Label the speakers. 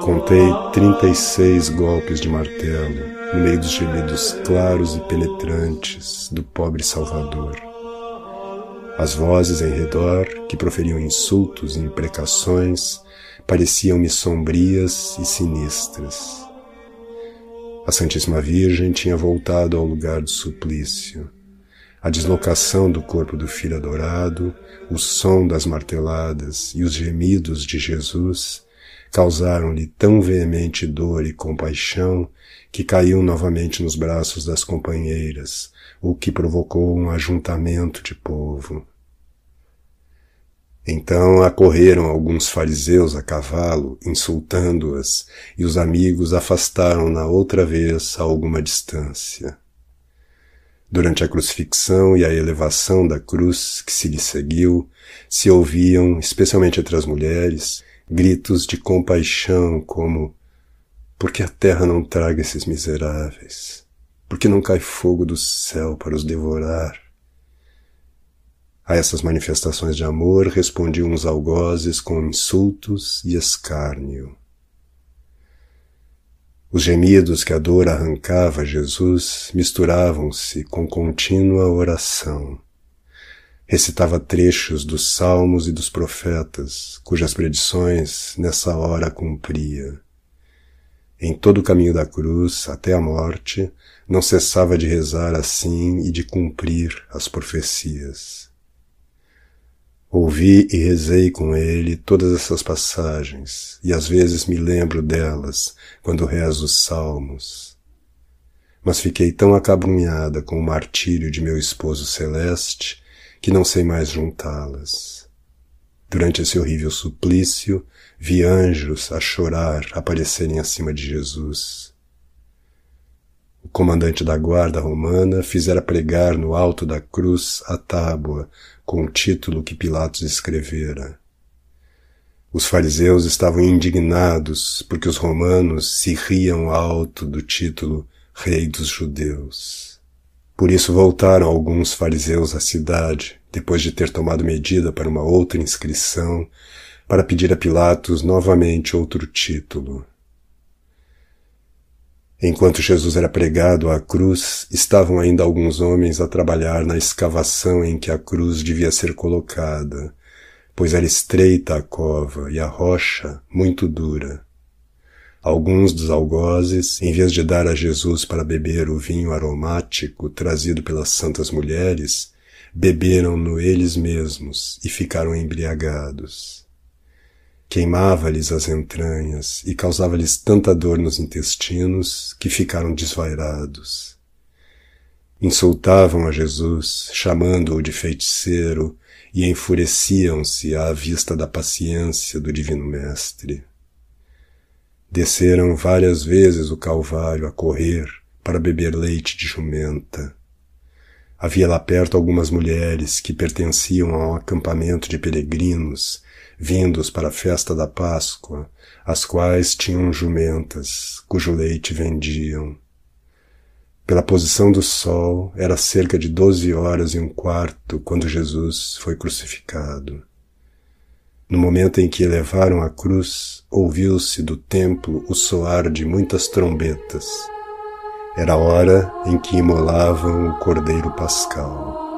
Speaker 1: Contei trinta e seis golpes de martelo no meio dos gemidos claros e penetrantes do pobre Salvador. As vozes em redor, que proferiam insultos e imprecações, pareciam-me sombrias e sinistras. A Santíssima Virgem tinha voltado ao lugar do suplício. A deslocação do corpo do Filho adorado, o som das marteladas e os gemidos de Jesus causaram-lhe tão veemente dor e compaixão que caiu novamente nos braços das companheiras, o que provocou um ajuntamento de povo. Então acorreram alguns fariseus a cavalo, insultando-as, e os amigos afastaram-na outra vez a alguma distância. Durante a crucifixão e a elevação da cruz que se lhe seguiu, se ouviam, especialmente entre as mulheres, gritos de compaixão como por que a terra não traga esses miseráveis? Por que não cai fogo do céu para os devorar? A essas manifestações de amor respondiam os algozes com insultos e escárnio. Os gemidos que a dor arrancava a Jesus misturavam-se com contínua oração. Recitava trechos dos salmos e dos profetas, cujas predições nessa hora cumpria. Em todo o caminho da cruz, até a morte, não cessava de rezar assim e de cumprir as profecias. Ouvi e rezei com ele todas essas passagens, e às vezes me lembro delas quando rezo os salmos. Mas fiquei tão acabrunhada com o martírio de meu esposo celeste que não sei mais juntá-las. Durante esse horrível suplício, vi anjos a chorar aparecerem acima de Jesus. O comandante da guarda romana fizera pregar no alto da cruz a tábua com o título que Pilatos escrevera. Os fariseus estavam indignados porque os romanos se riam alto do título Rei dos Judeus. Por isso voltaram alguns fariseus à cidade, depois de ter tomado medida para uma outra inscrição para pedir a Pilatos novamente outro título. Enquanto Jesus era pregado à cruz, estavam ainda alguns homens a trabalhar na escavação em que a cruz devia ser colocada, pois era estreita a cova e a rocha muito dura. Alguns dos algozes, em vez de dar a Jesus para beber o vinho aromático trazido pelas santas mulheres, beberam-no eles mesmos e ficaram embriagados queimava-lhes as entranhas e causava-lhes tanta dor nos intestinos que ficaram desvairados. Insultavam a Jesus, chamando-o de feiticeiro, e enfureciam-se à vista da paciência do Divino Mestre. Desceram várias vezes o Calvário a correr para beber leite de jumenta. Havia lá perto algumas mulheres que pertenciam a um acampamento de peregrinos vindos para a festa da Páscoa, as quais tinham jumentas, cujo leite vendiam. Pela posição do sol, era cerca de doze horas e um quarto quando Jesus foi crucificado. No momento em que elevaram a cruz, ouviu-se do templo o soar de muitas trombetas. Era a hora em que imolavam o cordeiro pascal.